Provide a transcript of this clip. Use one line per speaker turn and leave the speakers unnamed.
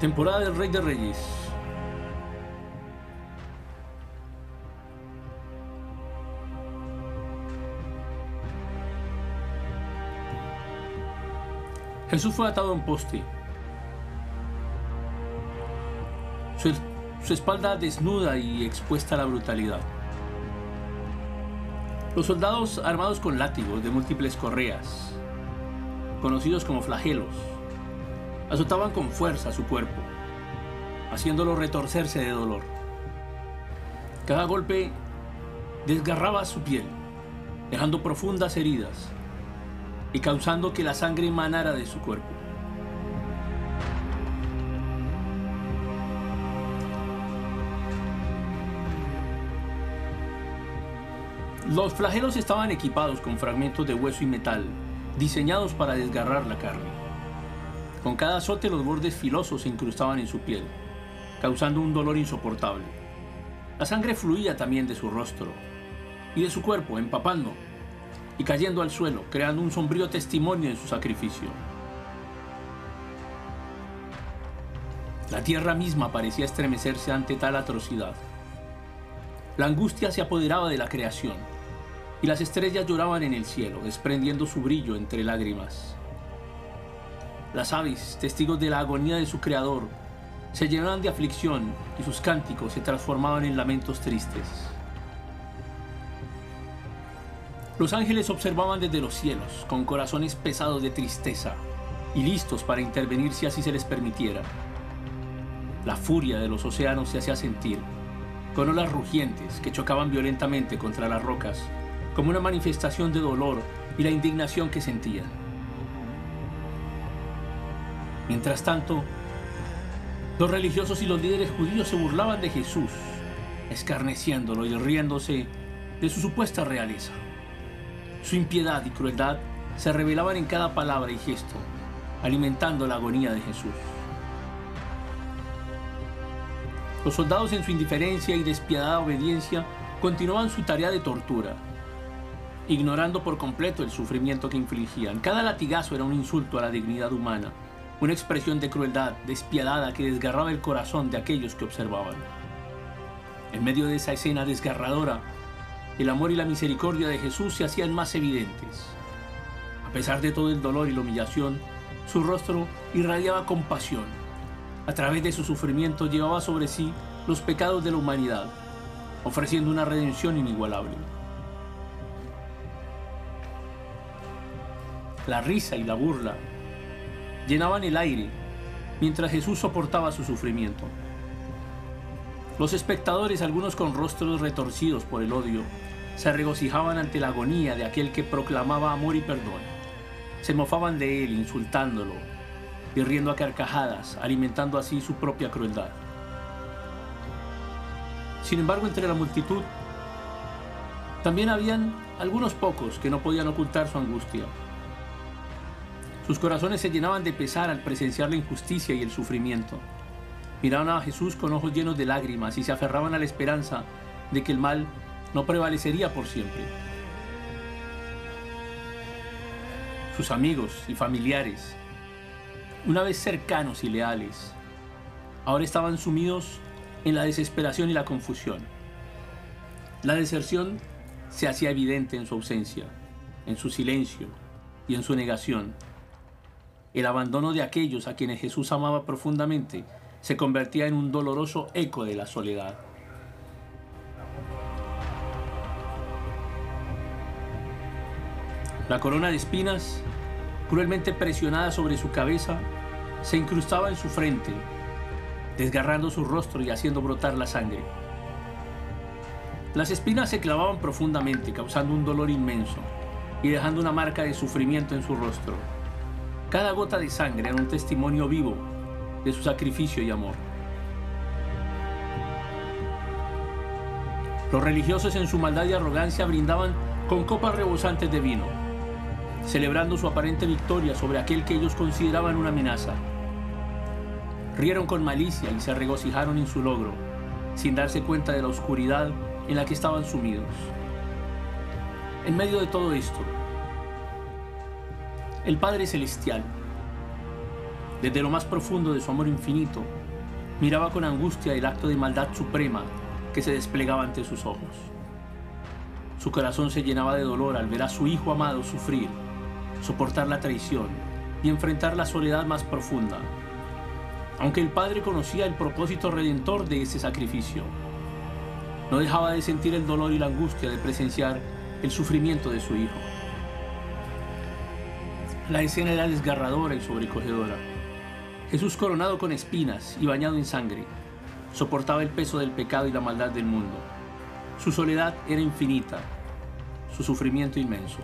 Temporada del Rey de Reyes. Jesús fue atado a un poste. Su, su, espalda desnuda y expuesta a la brutalidad. Los soldados armados con látigos de múltiples correas, conocidos como flagelos, azotaban con fuerza su cuerpo, haciéndolo retorcerse de dolor. Cada golpe desgarraba su piel, dejando profundas heridas y causando que la sangre emanara de su cuerpo. Los flagelos estaban equipados con fragmentos de hueso y metal, diseñados para desgarrar la carne. Con cada azote los bordes filosos se incrustaban en su piel, causando un dolor insoportable. La sangre fluía también de su rostro y de su cuerpo, empapando y cayendo al suelo, creando un sombrío testimonio de su sacrificio. La tierra misma parecía estremecerse ante tal atrocidad. La angustia se apoderaba de la creación, y las estrellas lloraban en el cielo, desprendiendo su brillo entre lágrimas. Las aves, testigos de la agonía de su creador, se llenaban de aflicción y sus cánticos se transformaban en lamentos tristes. Los ángeles observaban desde los cielos, con corazones pesados de tristeza y listos para intervenir si así se les permitiera. La furia de los océanos se hacía sentir, con olas rugientes que chocaban violentamente contra las rocas, como una manifestación de dolor y la indignación que sentían. Mientras tanto, los religiosos y los líderes judíos se burlaban de Jesús, escarneciéndolo y riéndose de su supuesta realeza. Su impiedad y crueldad se revelaban en cada palabra y gesto, alimentando la agonía de Jesús. Los soldados en su indiferencia y despiadada obediencia continuaban su tarea de tortura, ignorando por completo el sufrimiento que infligían. Cada latigazo era un insulto a la dignidad humana, una expresión de crueldad despiadada que desgarraba el corazón de aquellos que observaban. En medio de esa escena desgarradora, el amor y la misericordia de Jesús se hacían más evidentes. A pesar de todo el dolor y la humillación, su rostro irradiaba compasión. A través de su sufrimiento llevaba sobre sí los pecados de la humanidad, ofreciendo una redención inigualable. La risa y la burla llenaban el aire mientras Jesús soportaba su sufrimiento. Los espectadores, algunos con rostros retorcidos por el odio, se regocijaban ante la agonía de aquel que proclamaba amor y perdón. Se mofaban de él, insultándolo y riendo a carcajadas, alimentando así su propia crueldad. Sin embargo, entre la multitud también habían algunos pocos que no podían ocultar su angustia. Sus corazones se llenaban de pesar al presenciar la injusticia y el sufrimiento. Miraban a Jesús con ojos llenos de lágrimas y se aferraban a la esperanza de que el mal no prevalecería por siempre. Sus amigos y familiares, una vez cercanos y leales, ahora estaban sumidos en la desesperación y la confusión. La deserción se hacía evidente en su ausencia, en su silencio y en su negación. El abandono de aquellos a quienes Jesús amaba profundamente se convertía en un doloroso eco de la soledad. La corona de espinas, cruelmente presionada sobre su cabeza, se incrustaba en su frente, desgarrando su rostro y haciendo brotar la sangre. Las espinas se clavaban profundamente, causando un dolor inmenso y dejando una marca de sufrimiento en su rostro. Cada gota de sangre era un testimonio vivo de su sacrificio y amor. Los religiosos en su maldad y arrogancia brindaban con copas rebosantes de vino, celebrando su aparente victoria sobre aquel que ellos consideraban una amenaza. Rieron con malicia y se regocijaron en su logro, sin darse cuenta de la oscuridad en la que estaban sumidos. En medio de todo esto, el Padre Celestial, desde lo más profundo de su amor infinito, Miraba con angustia el acto de maldad suprema que se desplegaba ante sus ojos. Su corazón se llenaba de dolor al ver a su hijo amado sufrir, soportar la traición y enfrentar la soledad más profunda, aunque el padre conocía el propósito redentor de ese sacrificio. No dejaba de sentir el dolor y la angustia de presenciar el sufrimiento de su hijo. La escena era desgarradora y sobrecogedora. Jesús coronado con espinas y bañado en sangre, soportaba el peso del pecado y la maldad del mundo. Su soledad era infinita, su sufrimiento inmenso.